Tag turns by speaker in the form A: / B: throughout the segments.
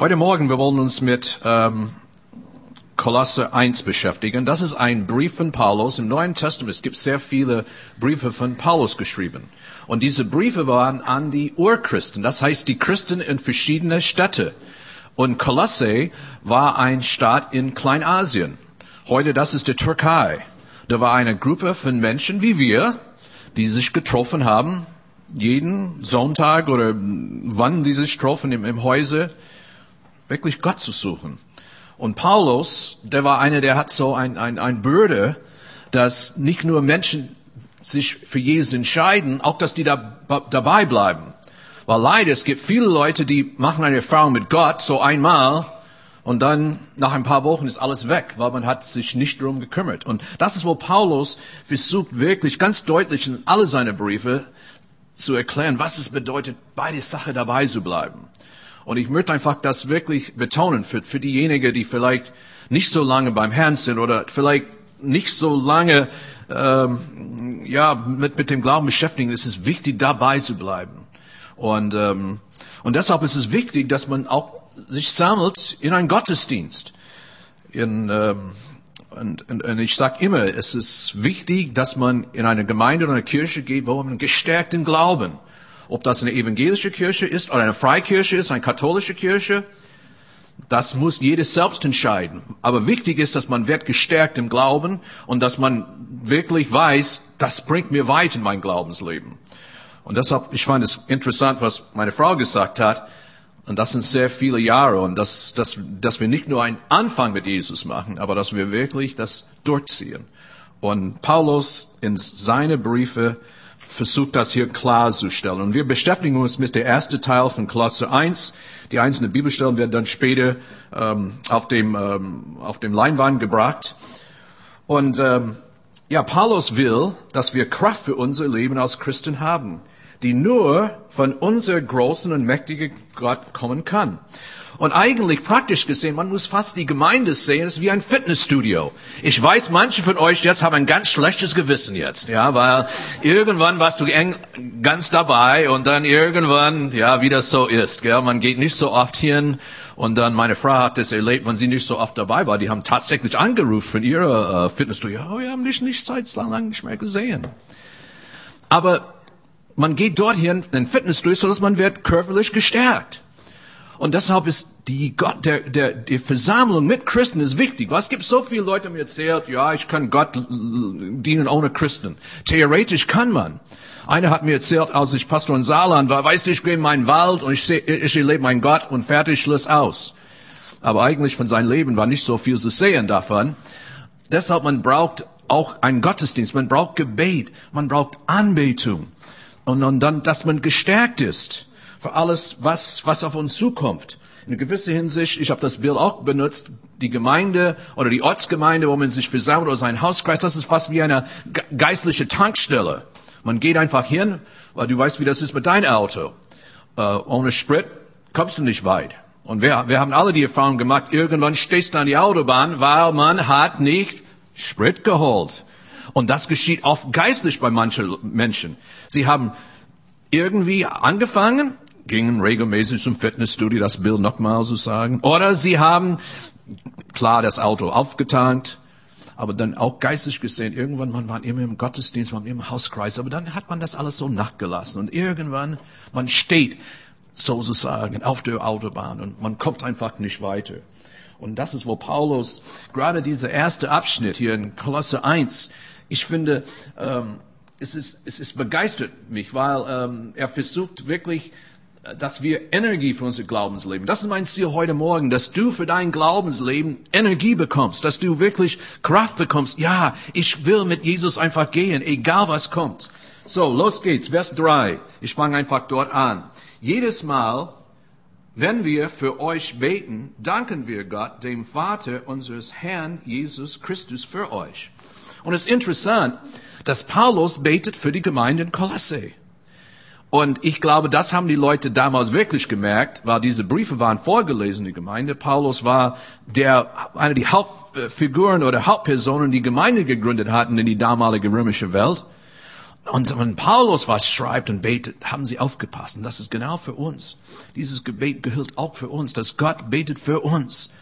A: Heute Morgen, wir wollen uns mit ähm, Kolosse 1 beschäftigen. Das ist ein Brief von Paulus. Im Neuen Testament es gibt sehr viele Briefe von Paulus geschrieben. Und diese Briefe waren an die Urchristen, das heißt die Christen in verschiedene Städte. Und Kolosse war ein Staat in Kleinasien. Heute, das ist die Türkei. Da war eine Gruppe von Menschen wie wir, die sich getroffen haben, jeden Sonntag oder wann die sich getroffen im, im Häuser, wirklich Gott zu suchen. Und Paulus, der war einer, der hat so ein, ein, ein Bürde, dass nicht nur Menschen sich für Jesus entscheiden, auch dass die da, dabei bleiben. Weil leider, es gibt viele Leute, die machen eine Erfahrung mit Gott so einmal und dann nach ein paar Wochen ist alles weg, weil man hat sich nicht darum gekümmert. Und das ist, wo Paulus versucht wirklich ganz deutlich in alle seine Briefe zu erklären, was es bedeutet, bei der Sache dabei zu bleiben. Und ich möchte einfach das wirklich betonen für, für diejenigen, die vielleicht nicht so lange beim Herrn sind oder vielleicht nicht so lange ähm, ja mit, mit dem Glauben beschäftigen. Es ist wichtig, dabei zu bleiben. Und, ähm, und deshalb ist es wichtig, dass man auch sich sammelt in einen Gottesdienst. In, ähm, und, und, und ich sage immer, es ist wichtig, dass man in eine Gemeinde oder eine Kirche geht, wo man gestärkt im Glauben. Ob das eine evangelische Kirche ist oder eine Freikirche ist, eine katholische Kirche, das muss jedes selbst entscheiden. Aber wichtig ist, dass man wird gestärkt im Glauben und dass man wirklich weiß, das bringt mir weit in mein Glaubensleben. Und deshalb, ich fand es interessant, was meine Frau gesagt hat. Und das sind sehr viele Jahre und dass, dass, dass wir nicht nur einen Anfang mit Jesus machen, aber dass wir wirklich das durchziehen. Und Paulus in seine Briefe versucht das hier klarzustellen. Und wir beschäftigen uns mit der ersten Teil von Klasse 1. Die einzelnen Bibelstellen werden dann später ähm, auf, dem, ähm, auf dem Leinwand gebracht. Und ähm, ja, Paulus will, dass wir Kraft für unser Leben als Christen haben die nur von unser großen und mächtigen Gott kommen kann. Und eigentlich praktisch gesehen, man muss fast die Gemeinde sehen, es ist wie ein Fitnessstudio. Ich weiß, manche von euch jetzt haben ein ganz schlechtes Gewissen jetzt, ja, weil irgendwann warst du eng, ganz dabei und dann irgendwann, ja, wie das so ist, gell, man geht nicht so oft hin und dann meine Frau hat das erlebt, wenn sie nicht so oft dabei war, die haben tatsächlich angerufen von ihrer äh, Fitnessstudio, oh, wir haben dich nicht seit lang nicht mehr gesehen. Aber man geht dorthin in den Fitnessstudio, so dass man wird körperlich gestärkt. Und deshalb ist die, Gott, der, der, die Versammlung mit Christen ist wichtig. Was gibt so viele Leute mir erzählt, ja, ich kann Gott dienen ohne Christen. Theoretisch kann man. Einer hat mir erzählt, als ich Pastor in Saarland war, weißt du, ich gehe in meinen Wald und ich, seh, ich erlebe meinen Gott und fertig, Schluss aus. Aber eigentlich von seinem Leben war nicht so viel zu sehen davon. Deshalb man braucht auch einen Gottesdienst, man braucht Gebet, man braucht Anbetung. Und, und dann, dass man gestärkt ist für alles, was, was auf uns zukommt. In gewisser Hinsicht, ich habe das Bild auch benutzt, die Gemeinde oder die Ortsgemeinde, wo man sich versammelt oder sein Hauskreis, das ist fast wie eine geistliche Tankstelle. Man geht einfach hin, weil du weißt, wie das ist mit deinem Auto. Äh, ohne Sprit kommst du nicht weit. Und wir, wir haben alle die Erfahrung gemacht, irgendwann stehst du an die Autobahn, weil man hat nicht Sprit geholt. Und das geschieht oft geistlich bei manchen Menschen. Sie haben irgendwie angefangen, gingen regelmäßig zum Fitnessstudio, das Bild nochmal zu sagen. Oder sie haben, klar, das Auto aufgetankt, aber dann auch geistlich gesehen, irgendwann, man war immer im Gottesdienst, man war immer im Hauskreis, aber dann hat man das alles so nachgelassen. Und irgendwann, man steht sozusagen auf der Autobahn und man kommt einfach nicht weiter. Und das ist, wo Paulus gerade dieser erste Abschnitt hier in Kolosse 1 ich finde, ähm, es, ist, es ist begeistert mich, weil ähm, er versucht wirklich, dass wir Energie für unser Glaubensleben. Das ist mein Ziel heute Morgen, dass du für dein Glaubensleben Energie bekommst, dass du wirklich Kraft bekommst. Ja, ich will mit Jesus einfach gehen, egal was kommt. So, los geht's, Vers 3. Ich fange einfach dort an. Jedes Mal, wenn wir für euch beten, danken wir Gott, dem Vater unseres Herrn Jesus Christus für euch. Und es ist interessant, dass Paulus betet für die Gemeinde in Kolosse. Und ich glaube, das haben die Leute damals wirklich gemerkt, weil diese Briefe waren vorgelesen, die Gemeinde. Paulus war der, eine der Hauptfiguren oder Hauptpersonen, die Gemeinde gegründet hatten in die damalige römische Welt. Und wenn Paulus was schreibt und betet, haben sie aufgepasst. Und das ist genau für uns. Dieses Gebet gehört auch für uns, dass Gott betet für uns,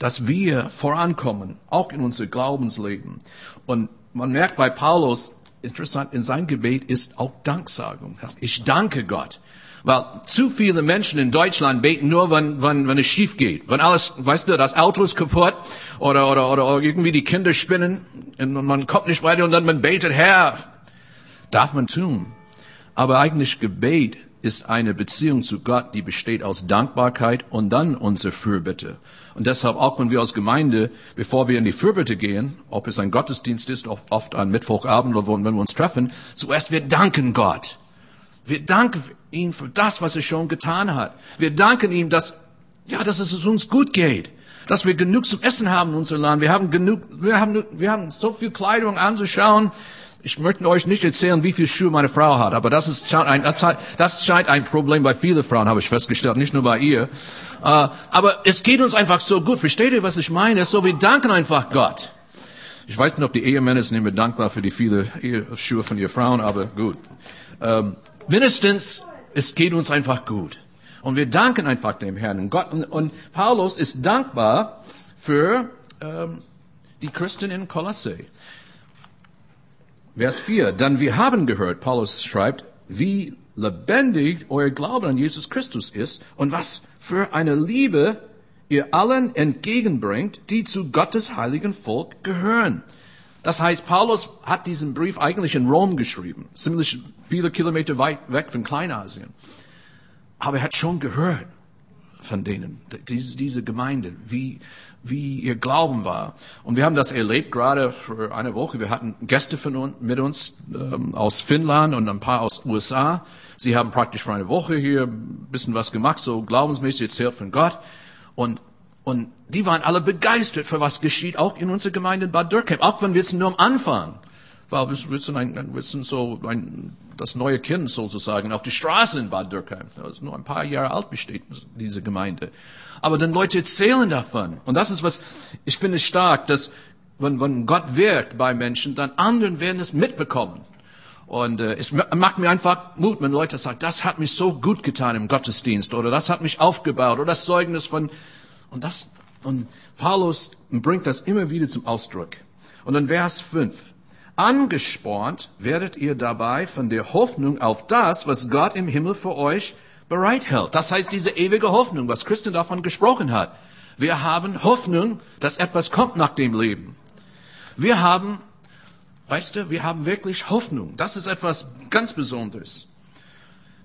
A: dass wir vorankommen, auch in unser Glaubensleben. Und man merkt bei Paulus, interessant, in seinem Gebet ist auch Danksagung. Ich danke Gott. Weil zu viele Menschen in Deutschland beten nur, wenn, wenn, wenn es schief geht. Wenn alles, weißt du, das Auto ist kaputt oder, oder, oder, irgendwie die Kinder spinnen und man kommt nicht weiter und dann man betet, Herr, darf man tun. Aber eigentlich Gebet ist eine Beziehung zu Gott, die besteht aus Dankbarkeit und dann unsere Fürbitte. Und deshalb auch wenn wir als Gemeinde, bevor wir in die Fürbitte gehen, ob es ein Gottesdienst ist, oft an Mittwochabend oder wenn wir uns treffen, zuerst wir danken Gott. Wir danken ihm für das, was er schon getan hat. Wir danken ihm, dass, ja, dass es uns gut geht. Dass wir genug zum Essen haben in unserem Land. Wir haben genug, wir haben, wir haben so viel Kleidung anzuschauen. Ich möchte euch nicht erzählen, wie viel Schuhe meine Frau hat, aber das ist ein, das scheint ein Problem bei vielen Frauen, habe ich festgestellt, nicht nur bei ihr. Uh, aber es geht uns einfach so gut. Versteht ihr, was ich meine? So, wir danken einfach Gott. Ich weiß nicht, ob die Ehemänner sind immer dankbar für die viele Schuhe von ihren Frauen, aber gut. Um, mindestens, es geht uns einfach gut. Und wir danken einfach dem Herrn. Und, Gott, und, und Paulus ist dankbar für ähm, die Christen in Kolosse. Vers 4. Dann wir haben gehört, Paulus schreibt, wie lebendig euer Glaube an Jesus Christus ist und was für eine Liebe ihr allen entgegenbringt, die zu Gottes heiligen Volk gehören. Das heißt, Paulus hat diesen Brief eigentlich in Rom geschrieben, ziemlich viele Kilometer weit weg von Kleinasien. Aber er hat schon gehört von denen, diese, diese Gemeinde, wie, wie ihr Glauben war. Und wir haben das erlebt gerade für eine Woche. Wir hatten Gäste von uns, mit uns ähm, aus Finnland und ein paar aus USA. Sie haben praktisch für eine Woche hier ein bisschen was gemacht, so glaubensmäßig erzählt von Gott. Und und die waren alle begeistert für was geschieht, auch in unserer Gemeinde in Bad Dürkheim, auch wenn wir es nur am Anfang. Wir sind, ein, wir sind so ein, das neue Kind sozusagen auf die Straße in Bad Dürkheim. Das ist nur ein paar Jahre alt besteht diese Gemeinde. Aber dann Leute erzählen davon. Und das ist was, ich finde stark, dass wenn, wenn Gott wirkt bei Menschen, dann anderen werden es mitbekommen. Und äh, es macht mir einfach Mut, wenn Leute sagen, das hat mich so gut getan im Gottesdienst oder das hat mich aufgebaut oder das Zeugnis von und das, und Paulus bringt das immer wieder zum Ausdruck. Und in Vers 5. Angespornt werdet ihr dabei von der Hoffnung auf das, was Gott im Himmel für euch bereithält. Das heißt, diese ewige Hoffnung, was Christen davon gesprochen hat. Wir haben Hoffnung, dass etwas kommt nach dem Leben. Wir haben, weißt du, wir haben wirklich Hoffnung. Das ist etwas ganz Besonderes.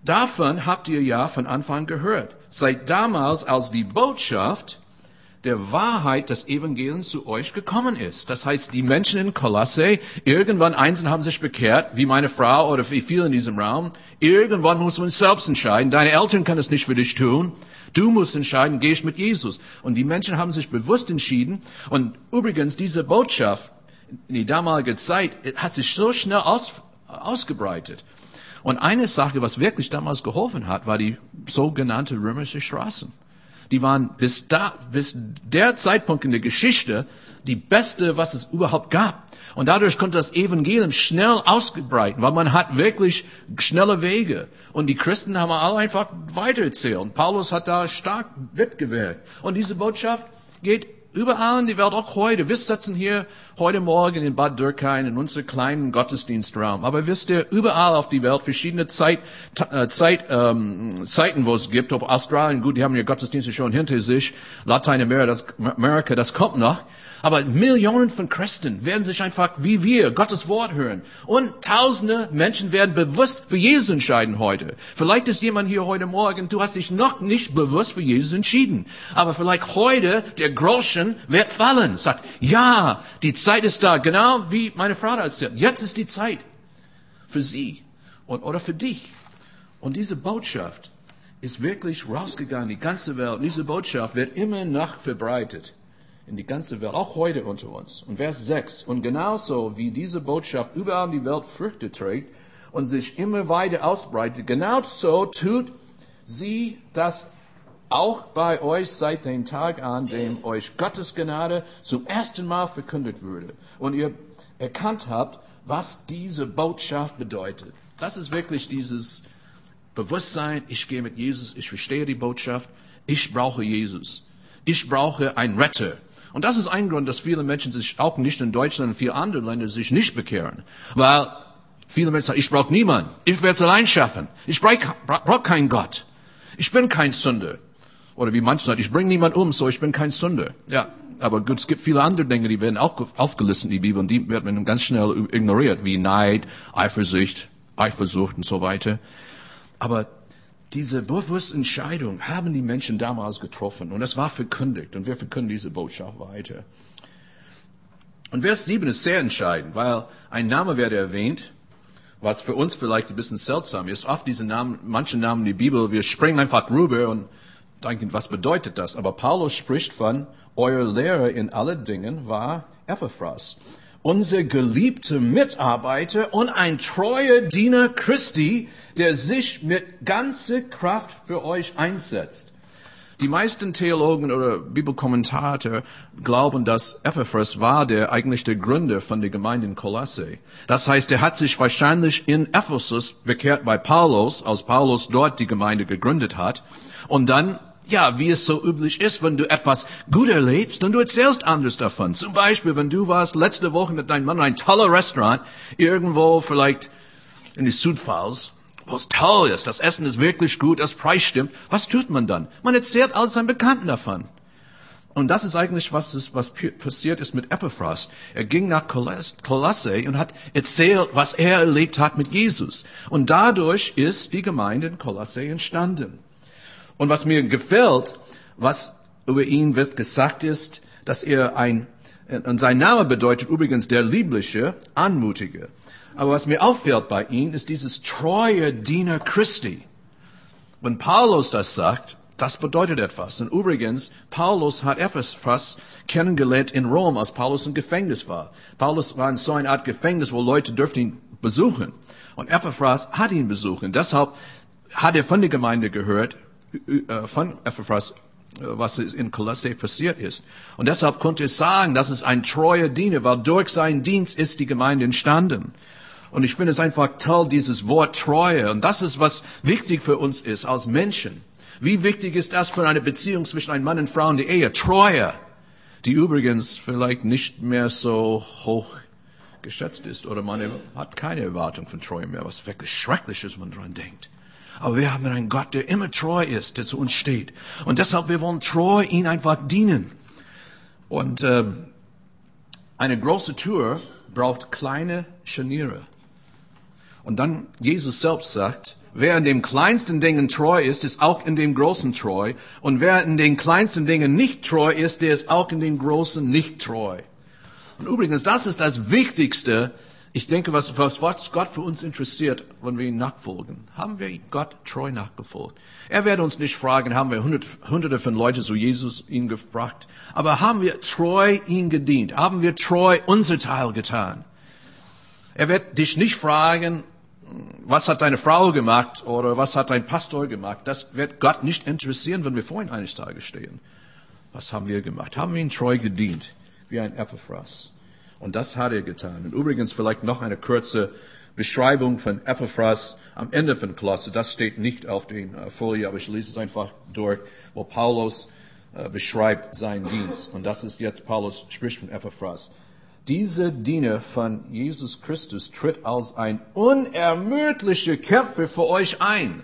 A: Davon habt ihr ja von Anfang gehört. Seit damals, als die Botschaft der Wahrheit des Evangeliums zu euch gekommen ist. Das heißt, die Menschen in Kolosse, irgendwann einzeln haben sich bekehrt, wie meine Frau oder wie viele in diesem Raum. Irgendwann muss man selbst entscheiden. Deine Eltern können es nicht für dich tun. Du musst entscheiden, gehst mit Jesus. Und die Menschen haben sich bewusst entschieden. Und übrigens, diese Botschaft in die damalige Zeit hat sich so schnell aus, ausgebreitet. Und eine Sache, was wirklich damals geholfen hat, war die sogenannte römische Straßen. Die waren bis da, bis der Zeitpunkt in der Geschichte die beste, was es überhaupt gab. Und dadurch konnte das Evangelium schnell ausgebreiten, weil man hat wirklich schnelle Wege. Und die Christen haben alle einfach weitererzählt. Paulus hat da stark mitgewirkt. Und diese Botschaft geht Überall in die Welt, auch heute. Wir sitzen hier heute Morgen in Bad Dürkheim in unserem kleinen Gottesdienstraum. Aber wisst ihr, überall auf die Welt verschiedene Zeit, äh, Zeit, ähm, Zeiten, wo es gibt. Ob Australien, gut, die haben ihr Gottesdienste schon hinter sich. Lateinamerika, das, Amerika, das kommt noch. Aber Millionen von Christen werden sich einfach wie wir Gottes Wort hören. Und tausende Menschen werden bewusst für Jesus entscheiden heute. Vielleicht ist jemand hier heute Morgen, du hast dich noch nicht bewusst für Jesus entschieden. Aber vielleicht heute der Groschen wird fallen. Sagt, ja, die Zeit ist da. Genau wie meine Frau sagt. Jetzt ist die Zeit für sie und, oder für dich. Und diese Botschaft ist wirklich rausgegangen, die ganze Welt. Und diese Botschaft wird immer noch verbreitet in die ganze Welt, auch heute unter uns. Und Vers 6. Und genauso wie diese Botschaft überall in die Welt Früchte trägt und sich immer weiter ausbreitet, genauso tut sie das auch bei euch seit dem Tag an, dem euch Gottes Gnade zum ersten Mal verkündet wurde. Und ihr erkannt habt, was diese Botschaft bedeutet. Das ist wirklich dieses Bewusstsein, ich gehe mit Jesus, ich verstehe die Botschaft, ich brauche Jesus. Ich brauche einen Retter. Und das ist ein Grund, dass viele Menschen sich auch nicht in Deutschland und vielen anderen Ländern sich nicht bekehren. Weil viele Menschen sagen, ich brauche niemanden. Ich werde es allein schaffen. Ich brauche brauch keinen Gott. Ich bin kein Sünder. Oder wie manche sagen, ich bringe niemanden um, so ich bin kein Sünder. Ja, aber gut, es gibt viele andere Dinge, die werden auch aufgelistet in die Bibel und die wird man ganz schnell ignoriert, wie Neid, Eifersucht, Eifersucht und so weiter. Aber diese bewusste Entscheidung haben die Menschen damals getroffen und es war verkündigt und wir verkünden diese Botschaft weiter. Und Vers 7 ist sehr entscheidend, weil ein Name wird erwähnt, was für uns vielleicht ein bisschen seltsam ist. Oft diese Namen, manche Namen in der Bibel, wir springen einfach rüber und denken, was bedeutet das? Aber Paulus spricht von, euer Lehrer in allen Dingen war Epaphras unser geliebter Mitarbeiter und ein treuer Diener Christi, der sich mit ganzer Kraft für euch einsetzt. Die meisten Theologen oder Bibelkommentator glauben, dass Epaphras war der eigentlich der Gründer von der Gemeinde in Kolosse. Das heißt, er hat sich wahrscheinlich in Ephesus bekehrt bei Paulus, als Paulus dort die Gemeinde gegründet hat. Und dann ja, wie es so üblich ist, wenn du etwas gut erlebst, dann du erzählst anders davon. Zum Beispiel, wenn du warst letzte Woche mit deinem Mann in ein toller Restaurant, irgendwo vielleicht in die Südpfalz, wo es toll ist, das Essen ist wirklich gut, das Preis stimmt. Was tut man dann? Man erzählt all seinen Bekannten davon. Und das ist eigentlich, was, ist, was passiert ist mit Epaphras. Er ging nach Kolosse und hat erzählt, was er erlebt hat mit Jesus. Und dadurch ist die Gemeinde in Kolosse entstanden. Und was mir gefällt, was über ihn wird gesagt ist, dass er ein, und sein Name bedeutet übrigens der Liebliche, Anmutige. Aber was mir auffällt bei ihm, ist dieses treue Diener Christi. Wenn Paulus das sagt, das bedeutet etwas. Und übrigens, Paulus hat etwas kennengelernt in Rom, als Paulus im Gefängnis war. Paulus war in so einer Art Gefängnis, wo Leute dürften ihn besuchen. Und Epaphras hat ihn besuchen. Deshalb hat er von der Gemeinde gehört von Epaphras, äh, was in Kolosse passiert ist. Und deshalb konnte es sagen, dass es ein treuer Diener, weil durch seinen Dienst ist die Gemeinde entstanden. Und ich finde es einfach toll, dieses Wort Treue. Und das ist, was wichtig für uns ist als Menschen. Wie wichtig ist das für eine Beziehung zwischen einem Mann und Frau in der Ehe? Treue. Die übrigens vielleicht nicht mehr so hoch geschätzt ist oder man hat keine Erwartung von Treue mehr, was wirklich schrecklich ist, wenn man daran denkt. Aber wir haben einen Gott, der immer treu ist, der zu uns steht. Und deshalb, wir wollen treu ihn einfach dienen. Und äh, eine große Tür braucht kleine Scharniere. Und dann Jesus selbst sagt, wer in den kleinsten Dingen treu ist, ist auch in dem großen treu. Und wer in den kleinsten Dingen nicht treu ist, der ist auch in den großen nicht treu. Und übrigens, das ist das Wichtigste ich denke, was, was Gott für uns interessiert, wenn wir ihn nachfolgen, haben wir Gott treu nachgefolgt. Er wird uns nicht fragen, haben wir hunderte, hunderte von Leuten zu Jesus ihn gefragt, aber haben wir treu ihn gedient? Haben wir treu unser Teil getan? Er wird dich nicht fragen, was hat deine Frau gemacht oder was hat dein Pastor gemacht. Das wird Gott nicht interessieren, wenn wir vor ihm eines Tages stehen. Was haben wir gemacht? Haben wir ihn treu gedient? Wie ein Epaphras. Und das hat er getan. Und übrigens vielleicht noch eine kurze Beschreibung von Epaphras am Ende von Klasse. Das steht nicht auf der äh, Folie, aber ich lese es einfach durch, wo Paulus äh, beschreibt seinen Dienst. Und das ist jetzt Paulus spricht von Epaphras. Dieser Diener von Jesus Christus tritt als ein unermüdlicher Kämpfer für euch ein.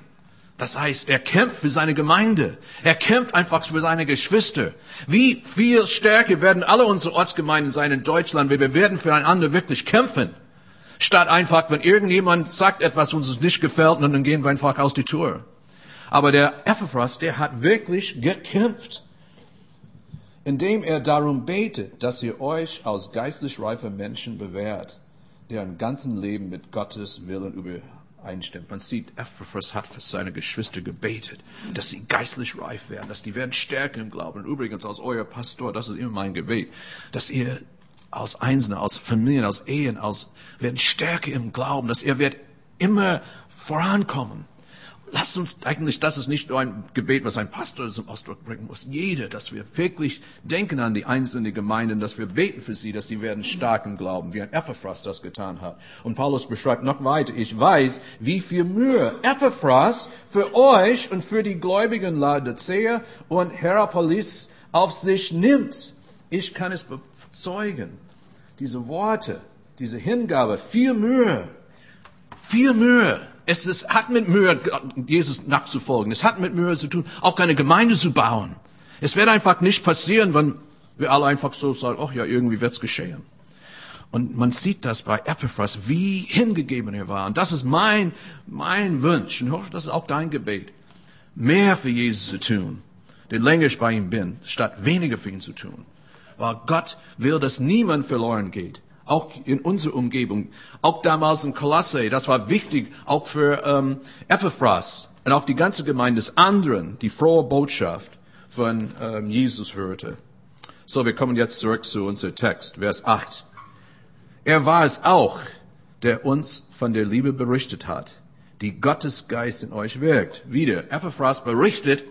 A: Das heißt, er kämpft für seine Gemeinde. Er kämpft einfach für seine Geschwister. Wie viel stärker werden alle unsere Ortsgemeinden sein in Deutschland, wenn wir werden füreinander wirklich kämpfen. Statt einfach, wenn irgendjemand sagt etwas, uns nicht gefällt, und dann gehen wir einfach aus die Tür. Aber der Epaphras, der hat wirklich gekämpft. Indem er darum betet, dass ihr euch als geistlich reife Menschen bewährt, deren ganzen Leben mit Gottes Willen über einstimmt. Man sieht, Epaphras hat für seine Geschwister gebetet, dass sie geistlich reif werden, dass die werden stärker im Glauben. Und übrigens, als euer Pastor, das ist immer mein Gebet, dass ihr als Einzelne, als Familien, als Ehen, als werden stärker im Glauben, dass ihr werdet immer vorankommen. Lasst uns eigentlich, das ist nicht nur ein Gebet, was ein Pastor zum Ausdruck bringen muss. Jeder, dass wir wirklich denken an die einzelnen Gemeinden, dass wir beten für sie, dass sie werden stark im Glauben, wie ein Epaphras das getan hat. Und Paulus beschreibt noch weiter, ich weiß, wie viel Mühe Epaphras für euch und für die Gläubigen Laodicea und Herapolis auf sich nimmt. Ich kann es bezeugen. Diese Worte, diese Hingabe, viel Mühe, viel Mühe. Es ist, hat mit Mühe, Jesus nachzufolgen. Es hat mit Mühe zu tun, auch keine Gemeinde zu bauen. Es wird einfach nicht passieren, wenn wir alle einfach so sagen, ach ja, irgendwie wird's geschehen. Und man sieht das bei Epaphras, wie hingegeben er war. Und das ist mein, mein Wunsch. Und ich hoffe, das ist auch dein Gebet. Mehr für Jesus zu tun, je länger ich bei ihm bin, statt weniger für ihn zu tun. Weil Gott will, dass niemand verloren geht auch in unserer Umgebung. Auch damals in Kolosse, das war wichtig, auch für ähm, Epaphras und auch die ganze Gemeinde des anderen, die frohe Botschaft von ähm, Jesus hörte. So, wir kommen jetzt zurück zu unserem Text, Vers 8. Er war es auch, der uns von der Liebe berichtet hat, die Gottes Geist in euch wirkt. Wieder, Epaphras berichtet,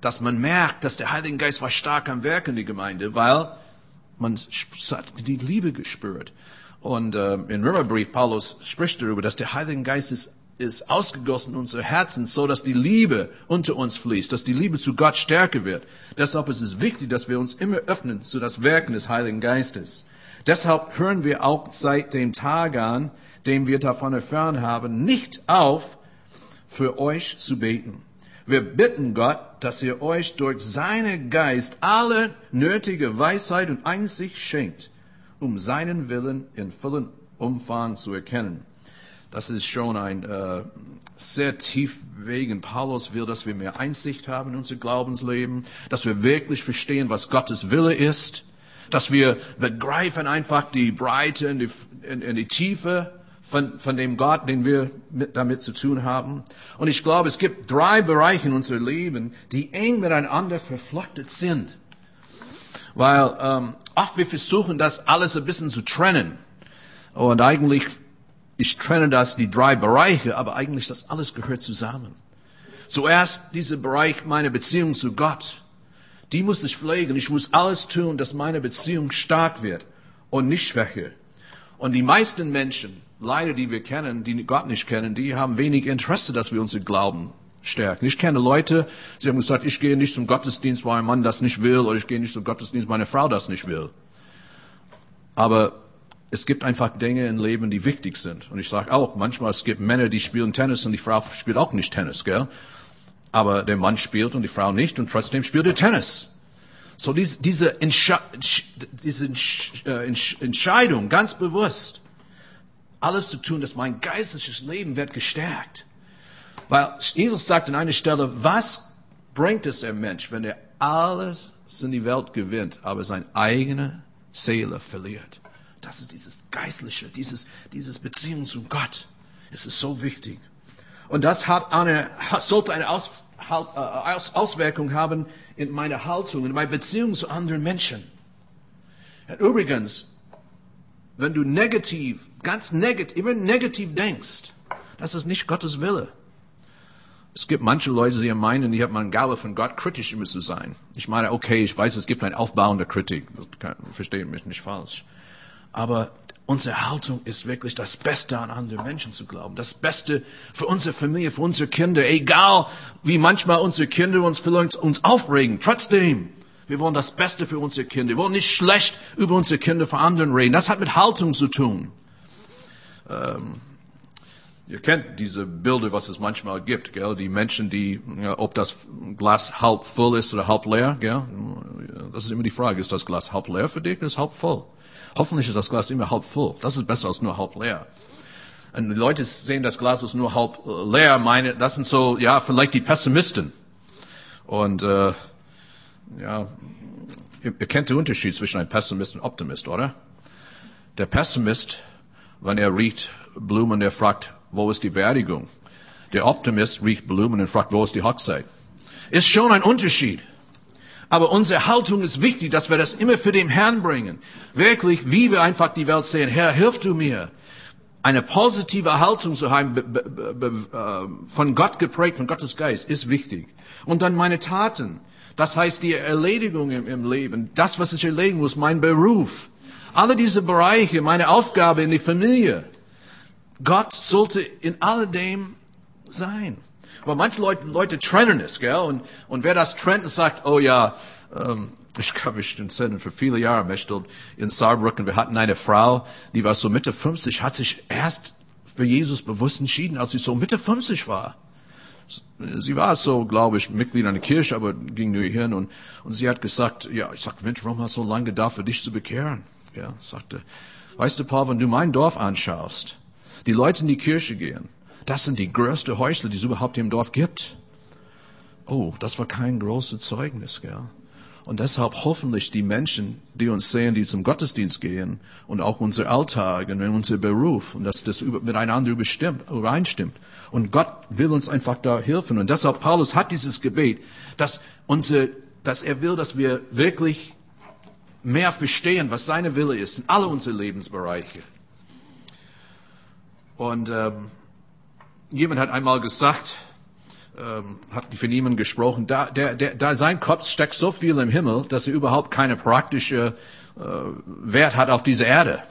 A: dass man merkt, dass der Heilige Geist war stark am Werk in die Gemeinde, weil man hat die Liebe gespürt. Und äh, im Römerbrief, Paulus spricht darüber, dass der Heilige Geist ist, ist ausgegossen in unsere Herzen, so dass die Liebe unter uns fließt, dass die Liebe zu Gott stärker wird. Deshalb ist es wichtig, dass wir uns immer öffnen zu das Wirken des Heiligen Geistes. Deshalb hören wir auch seit dem Tag an, dem wir davon erfahren haben, nicht auf, für euch zu beten. Wir bitten Gott, dass er euch durch seinen Geist alle nötige Weisheit und Einsicht schenkt, um seinen Willen in vollem Umfang zu erkennen. Das ist schon ein äh, sehr tief wegen Paulus will, dass wir mehr Einsicht haben in unser Glaubensleben, dass wir wirklich verstehen, was Gottes Wille ist, dass wir begreifen einfach die Breite und die, und die Tiefe von, von dem Gott, den wir mit, damit zu tun haben. Und ich glaube, es gibt drei Bereiche in unserem Leben, die eng miteinander verflochtet sind. Weil ähm, oft wir versuchen, das alles ein bisschen zu trennen. Und eigentlich, ich trenne das, die drei Bereiche, aber eigentlich das alles gehört zusammen. Zuerst dieser Bereich meiner Beziehung zu Gott. Die muss ich pflegen. Ich muss alles tun, dass meine Beziehung stark wird und nicht schwächer. Und die meisten Menschen, leider, die wir kennen, die Gott nicht kennen, die haben wenig Interesse, dass wir unseren Glauben stärken. Ich kenne Leute, sie haben gesagt, ich gehe nicht zum Gottesdienst, weil mein Mann das nicht will, oder ich gehe nicht zum Gottesdienst, weil meine Frau das nicht will. Aber es gibt einfach Dinge im Leben, die wichtig sind. Und ich sage auch, manchmal es gibt Männer, die spielen Tennis und die Frau spielt auch nicht Tennis, gell? Aber der Mann spielt und die Frau nicht und trotzdem spielt er Tennis. So diese, diese, Entsche diese äh, Entscheidung ganz bewusst alles zu tun, dass mein geistliches Leben wird gestärkt. Weil Jesus sagt an einer Stelle, was bringt es der Mensch, wenn er alles in die Welt gewinnt, aber seine eigene Seele verliert? Das ist dieses Geistliche, dieses, dieses Beziehung zu Gott. Es ist so wichtig. Und das hat eine, sollte eine Aus, äh, Aus, Auswirkung haben in meiner Haltung, in meiner Beziehung zu anderen Menschen. Und übrigens, wenn du negativ, ganz negativ, immer negativ denkst, das ist nicht Gottes Wille. Es gibt manche Leute, die meinen, die haben eine Gabe von Gott, kritisch zu sein. Ich meine, okay, ich weiß, es gibt eine aufbauende Kritik. Das kann, verstehen mich nicht falsch. Aber unsere Haltung ist wirklich das Beste an andere Menschen zu glauben. Das Beste für unsere Familie, für unsere Kinder. Egal, wie manchmal unsere Kinder uns vielleicht uns aufregen. Trotzdem wir wollen das Beste für unsere Kinder. Wir wollen nicht schlecht über unsere Kinder vor anderen reden. Das hat mit Haltung zu tun. Ähm, ihr kennt diese Bilder, was es manchmal gibt, gell? Die Menschen, die, ja, ob das Glas halb voll ist oder halb leer, gell? Das ist immer die Frage. Ist das Glas halb leer für dich oder ist es halb voll? Hoffentlich ist das Glas immer halb voll. Das ist besser als nur halb leer. Und die Leute sehen das Glas als nur halb leer, meine, das sind so, ja, vielleicht die Pessimisten. Und äh, ja, ihr, ihr kennt den Unterschied zwischen einem Pessimist und Optimist, oder? Der Pessimist, wenn er riecht Blumen, der fragt, wo ist die Beerdigung? Der Optimist riecht Blumen und fragt, wo ist die Hochzeit? Ist schon ein Unterschied. Aber unsere Haltung ist wichtig, dass wir das immer für den Herrn bringen. Wirklich, wie wir einfach die Welt sehen. Herr, hilf du mir. eine positive Haltung zu haben, be, be, be, von Gott geprägt, von Gottes Geist, ist wichtig. Und dann meine Taten. Das heißt die Erledigung im, Leben, das, was ich erledigen muss, mein Beruf. Alle diese Bereiche, meine Aufgabe in die Familie. Gott sollte in alledem sein. Aber manche Leute, Leute trennen es, gell? Und, und wer das trennt sagt, oh ja, ähm, ich kann mich entsinnen, für viele Jahre möchte in Saarbrücken, wir hatten eine Frau, die war so Mitte 50, hat sich erst für Jesus bewusst entschieden, als sie so Mitte 50 war. Sie war so, glaube ich, Mitglied einer Kirche, aber ging nur hin und, und sie hat gesagt, ja, ich sagte, Mensch, warum hast du so lange gedauert, für dich zu bekehren? Ja, sagte, weißt du, Paul, wenn du mein Dorf anschaust, die Leute in die Kirche gehen, das sind die größte Häusler, die es überhaupt im Dorf gibt. Oh, das war kein großes Zeugnis, gell? Und deshalb hoffentlich die Menschen, die uns sehen, die zum Gottesdienst gehen und auch unser Alltag und unser Beruf und dass das miteinander übereinstimmt. Und Gott will uns einfach da helfen. Und deshalb Paulus hat dieses Gebet, dass unser, dass er will, dass wir wirklich mehr verstehen, was seine Wille ist in alle unsere Lebensbereiche. Und ähm, jemand hat einmal gesagt, ähm, hat von jemandem gesprochen, da, der, der, da sein Kopf steckt so viel im Himmel, dass er überhaupt keine praktische äh, Wert hat auf dieser Erde.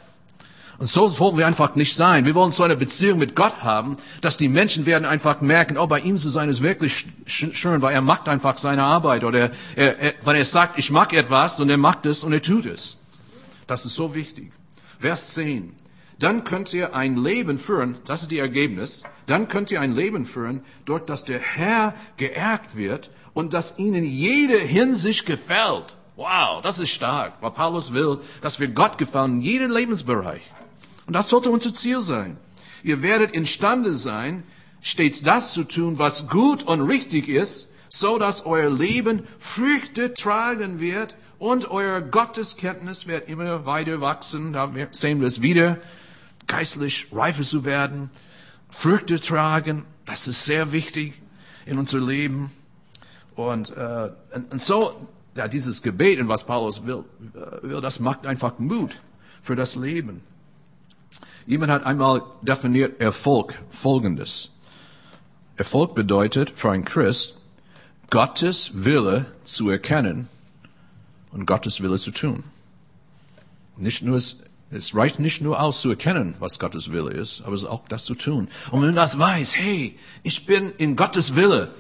A: Und so wollen wir einfach nicht sein. Wir wollen so eine Beziehung mit Gott haben, dass die Menschen werden einfach merken, oh, bei ihm zu sein ist wirklich schön, weil er macht einfach seine Arbeit oder er, er, wenn er sagt, ich mag etwas und er macht es und er tut es. Das ist so wichtig. Vers 10 dann könnt ihr ein Leben führen, das ist die Ergebnis, dann könnt ihr ein Leben führen, dort, dass der Herr geehrt wird und dass ihnen jede Hinsicht gefällt. Wow, das ist stark, weil Paulus will, dass wir Gott gefallen in jedem Lebensbereich. Und das sollte unser Ziel sein. Ihr werdet imstande sein, stets das zu tun, was gut und richtig ist, so dass euer Leben Früchte tragen wird und euer Gotteskenntnis wird immer weiter wachsen. Da sehen wir es wieder geistlich reifer zu werden, Früchte tragen, das ist sehr wichtig in unser Leben. Und, äh, und, und so, ja, dieses Gebet, und was Paulus will, will, das macht einfach Mut für das Leben. Jemand hat einmal definiert Erfolg folgendes. Erfolg bedeutet für einen Christ, Gottes Wille zu erkennen und Gottes Wille zu tun. Nicht nur es reicht nicht nur aus zu erkennen, was Gottes Wille ist, aber es ist auch das zu tun. Und wenn du das weißt, hey, ich bin in Gottes Wille,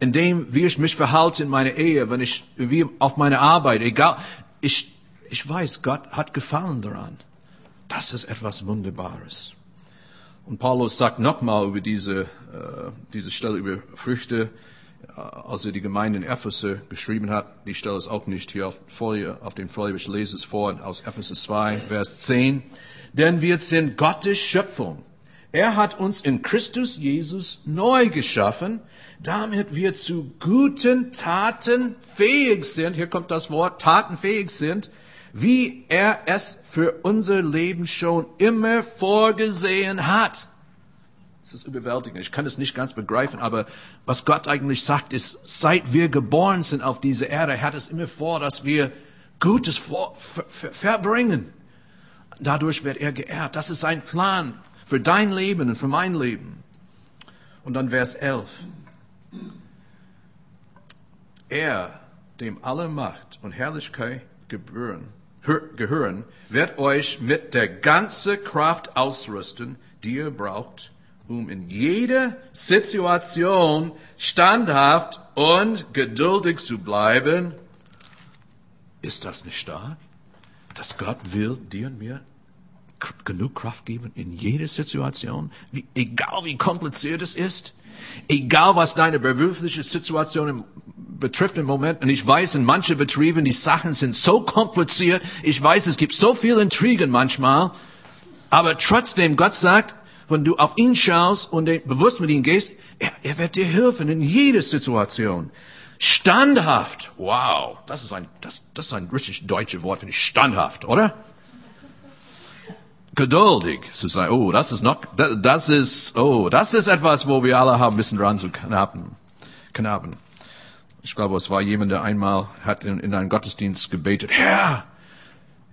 A: in dem, wie ich mich verhalte in meiner Ehe, wenn ich, wie auf meine Arbeit, egal, ich, ich weiß, Gott hat Gefallen daran. Das ist etwas Wunderbares. Und Paulus sagt nochmal über diese, äh, diese Stelle über Früchte, als er die Gemeinde in Ephesus geschrieben hat, die Stelle ist auch nicht hier auf, Folie, auf dem Folie, ich lese es vor aus Ephesus 2, Vers 10. Denn wir sind Gottes Schöpfung. Er hat uns in Christus Jesus neu geschaffen, damit wir zu guten Taten fähig sind. Hier kommt das Wort, tatenfähig sind, wie er es für unser Leben schon immer vorgesehen hat. Es ist überwältigend. Ich kann es nicht ganz begreifen, aber was Gott eigentlich sagt, ist, seit wir geboren sind auf dieser Erde, er hat es immer vor, dass wir Gutes vor, ver, ver, verbringen. Dadurch wird er geehrt. Das ist sein Plan für dein Leben und für mein Leben. Und dann Vers 11. Er, dem alle Macht und Herrlichkeit gehören, gehören, wird euch mit der ganzen Kraft ausrüsten, die ihr braucht, um in jeder Situation standhaft und geduldig zu bleiben. Ist das nicht stark? Dass Gott will dir und mir genug Kraft geben in jeder Situation, wie, egal wie kompliziert es ist, egal was deine berufliche Situation betrifft im Moment. Und ich weiß, in manchen Betrieben, die Sachen sind so kompliziert. Ich weiß, es gibt so viele Intrigen manchmal. Aber trotzdem, Gott sagt, wenn du auf ihn schaust und bewusst mit ihm gehst, er, er wird dir helfen in jeder Situation. Standhaft. Wow. Das ist ein, das, das ist ein richtig deutsches Wort, finde ich. Standhaft, oder? Geduldig zu sein. Oh, das ist noch, das, das ist, oh, das ist etwas, wo wir alle haben ein bisschen dran zu knappen. knappen. Ich glaube, es war jemand, der einmal hat in, in einem Gottesdienst gebetet, Herr,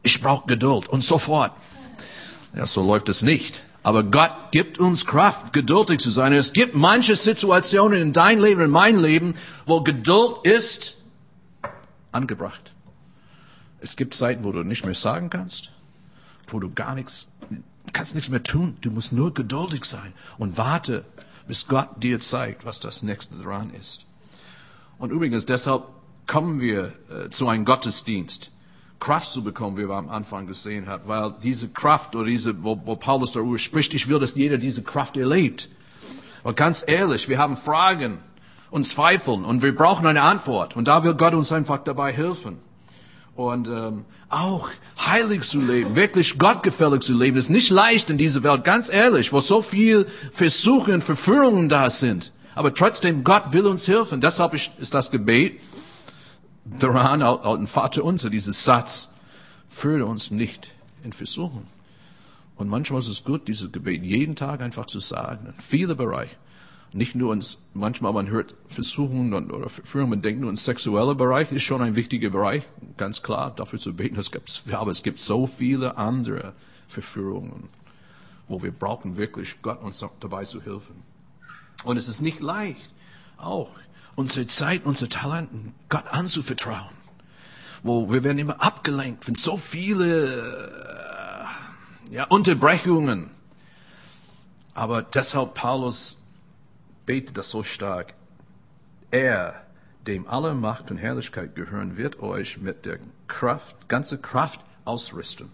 A: ich brauche Geduld und sofort. Ja, so läuft es nicht. Aber Gott gibt uns Kraft, geduldig zu sein. Es gibt manche Situationen in dein Leben, in mein Leben, wo Geduld ist angebracht. Es gibt Zeiten, wo du nicht mehr sagen kannst, wo du gar nichts, kannst nichts mehr tun. Du musst nur geduldig sein und warte, bis Gott dir zeigt, was das nächste dran ist. Und übrigens, deshalb kommen wir äh, zu einem Gottesdienst. Kraft zu bekommen, wie wir am Anfang gesehen haben, weil diese Kraft oder diese, wo, wo Paulus darüber spricht, ich will, dass jeder diese Kraft erlebt. Aber ganz ehrlich, wir haben Fragen und Zweifeln und wir brauchen eine Antwort und da will Gott uns einfach dabei helfen. Und ähm, auch heilig zu leben, wirklich gottgefällig zu leben, ist nicht leicht in dieser Welt, ganz ehrlich, wo so viel Versuche und Verführungen da sind. Aber trotzdem, Gott will uns helfen. Deshalb ist das Gebet daran, auch ein Vater unser, dieses Satz, führe uns nicht in Versuchung. Und manchmal ist es gut, dieses Gebet jeden Tag einfach zu sagen, in viele Bereiche. Nicht nur uns, manchmal man hört Versuchungen oder Verführungen, man denkt nur in sexueller Bereich ist schon ein wichtiger Bereich, ganz klar, dafür zu beten. Es gibt, aber es gibt so viele andere Verführungen, wo wir brauchen wirklich Gott uns dabei zu helfen. Und es ist nicht leicht, auch unsere Zeit, unsere Talenten Gott anzuvertrauen. Wo wir werden immer abgelenkt von so viele äh, ja, Unterbrechungen. Aber deshalb Paulus betet das so stark. Er, dem alle Macht und Herrlichkeit gehören, wird euch mit der Kraft, ganze Kraft ausrüsten,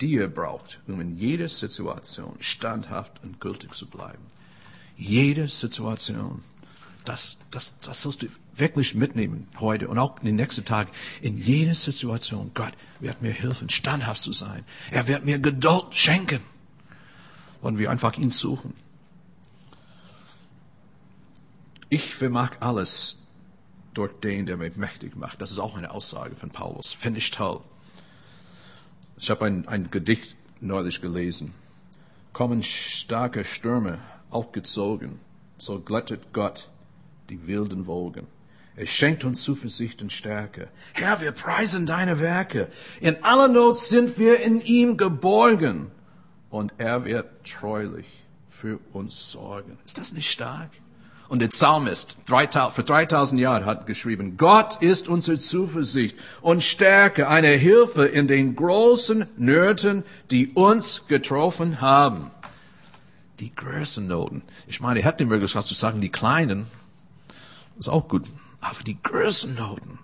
A: die ihr braucht, um in jeder Situation standhaft und gültig zu bleiben. Jede Situation. Das, das, das sollst du wirklich mitnehmen heute und auch in den nächsten Tagen. In jeder Situation, Gott wird mir helfen, standhaft zu sein. Er wird mir Geduld schenken. Und wir einfach ihn suchen. Ich vermag alles durch den, der mich mächtig macht. Das ist auch eine Aussage von Paulus. Finde ich toll. Ich habe ein, ein Gedicht neulich gelesen. Kommen starke Stürme aufgezogen, so glättet Gott die wilden Wogen. Er schenkt uns Zuversicht und Stärke. Herr, wir preisen deine Werke. In aller Not sind wir in ihm geborgen. Und er wird treulich für uns sorgen. Ist das nicht stark? Und der Psalmist für 3000 Jahre hat geschrieben, Gott ist unsere Zuversicht und Stärke, eine Hilfe in den großen Nöten, die uns getroffen haben. Die größten Noten. Ich meine, er hat die Möglichkeit zu sagen, die kleinen, ist auch gut. Aber die Größennoten.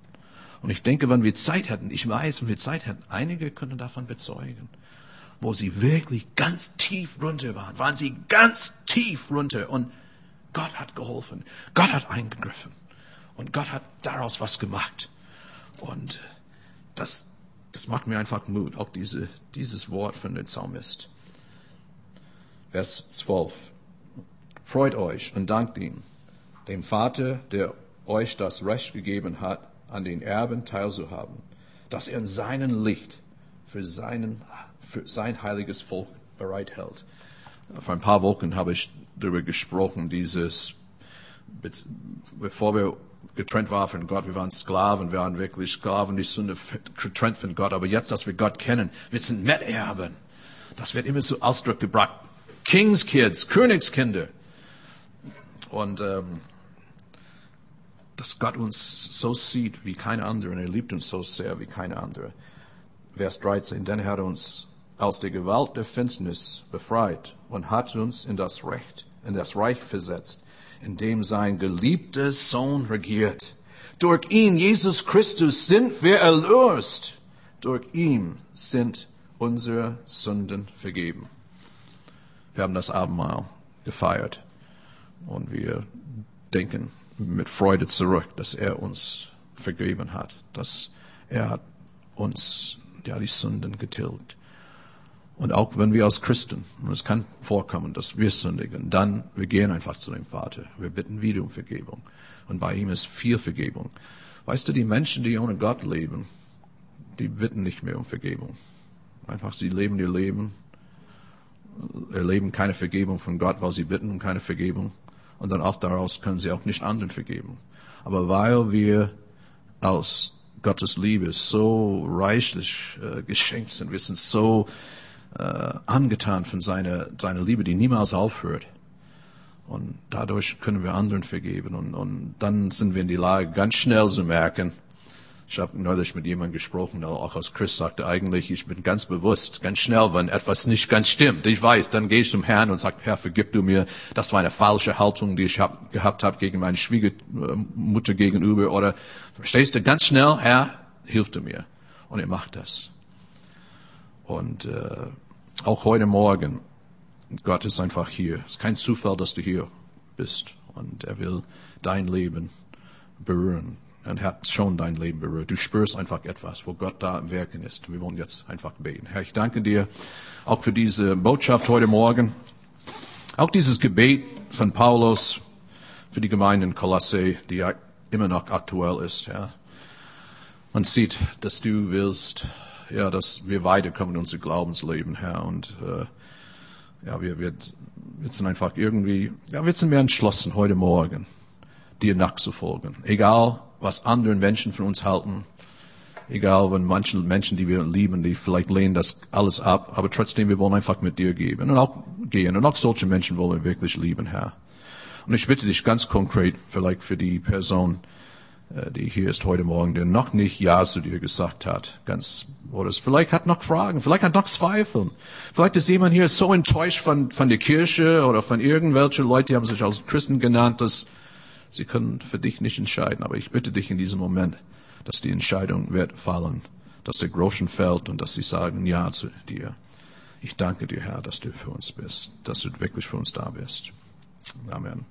A: Und ich denke, wenn wir Zeit hätten, ich weiß, wenn wir Zeit hätten, einige können davon bezeugen, wo sie wirklich ganz tief runter waren, waren sie ganz tief runter und Gott hat geholfen. Gott hat eingegriffen. Und Gott hat daraus was gemacht. Und das, das macht mir einfach Mut, auch diese, dieses Wort von dem Psalmist. Vers 12. Freut euch und dankt ihm dem Vater, der euch das Recht gegeben hat, an den Erben teilzuhaben, dass er in seinem Licht für, seinen, für sein heiliges Volk bereithält. Vor ein paar Wochen habe ich darüber gesprochen, dieses, bevor wir getrennt waren von Gott, wir waren Sklaven, wir waren wirklich Sklaven, die Sünde getrennt von Gott, aber jetzt, dass wir Gott kennen, wir sind Miterben. Das wird immer zu Ausdruck gebracht. Kingskids, Königskinder. Und ähm, dass Gott uns so sieht wie keine andere und er liebt uns so sehr wie keine andere. Vers 13, denn er hat uns aus der Gewalt der Finsternis befreit und hat uns in das Recht, in das Reich versetzt, in dem sein geliebter Sohn regiert. Durch ihn, Jesus Christus, sind wir erlöst. Durch ihn sind unsere Sünden vergeben. Wir haben das Abendmahl gefeiert und wir denken mit Freude zurück, dass er uns vergeben hat, dass er hat uns ja, die Sünden getilgt. Und auch wenn wir als Christen, und es kann vorkommen, dass wir sündigen, dann wir gehen einfach zu dem Vater. Wir bitten wieder um Vergebung. Und bei ihm ist viel Vergebung. Weißt du, die Menschen, die ohne Gott leben, die bitten nicht mehr um Vergebung. Einfach, sie leben ihr Leben, erleben keine Vergebung von Gott, weil sie bitten um keine Vergebung und dann auch daraus können sie auch nicht anderen vergeben. Aber weil wir aus Gottes Liebe so reichlich äh, geschenkt sind, wir sind so äh, angetan von seiner, seiner Liebe, die niemals aufhört. Und dadurch können wir anderen vergeben. Und, und dann sind wir in die Lage, ganz schnell zu merken, ich habe neulich mit jemandem gesprochen, der auch als Christ sagte, eigentlich, ich bin ganz bewusst, ganz schnell, wenn etwas nicht ganz stimmt. Ich weiß, dann gehe ich zum Herrn und sage, Herr, vergib du mir, das war eine falsche Haltung, die ich hab, gehabt habe gegen meine Schwiegermutter gegenüber. Oder verstehst du, ganz schnell, Herr, hilf du mir. Und er macht das. Und äh, auch heute Morgen, Gott ist einfach hier. Es ist kein Zufall, dass du hier bist. Und er will dein Leben berühren und hat schon dein Leben berührt. Du spürst einfach etwas, wo Gott da im Werken ist. Wir wollen jetzt einfach beten. Herr, ich danke dir auch für diese Botschaft heute Morgen. Auch dieses Gebet von Paulus für die Gemeinde in Kolosse, die immer noch aktuell ist, Herr. Man sieht, dass du willst, ja, dass wir weiterkommen in unser Glaubensleben, Herr. Und äh, ja, wir, wir, wir sind einfach irgendwie, ja, wir sind mehr entschlossen heute Morgen, dir nachzufolgen. Egal, was anderen Menschen von uns halten. Egal, wenn manche Menschen, die wir lieben, die vielleicht lehnen das alles ab, aber trotzdem, wir wollen einfach mit dir geben und auch gehen. Und auch solche Menschen wollen wir wirklich lieben, Herr. Und ich bitte dich ganz konkret, vielleicht für die Person, äh, die hier ist heute Morgen, der noch nicht Ja zu dir gesagt hat, ganz, oder es vielleicht hat noch Fragen, vielleicht hat noch Zweifeln. Vielleicht ist jemand hier so enttäuscht von, von der Kirche oder von irgendwelchen Leuten, die haben sich als Christen genannt, dass Sie können für dich nicht entscheiden, aber ich bitte dich in diesem Moment, dass die Entscheidung wird fallen, dass der Groschen fällt und dass sie sagen Ja zu dir. Ich danke dir, Herr, dass du für uns bist, dass du wirklich für uns da bist. Amen.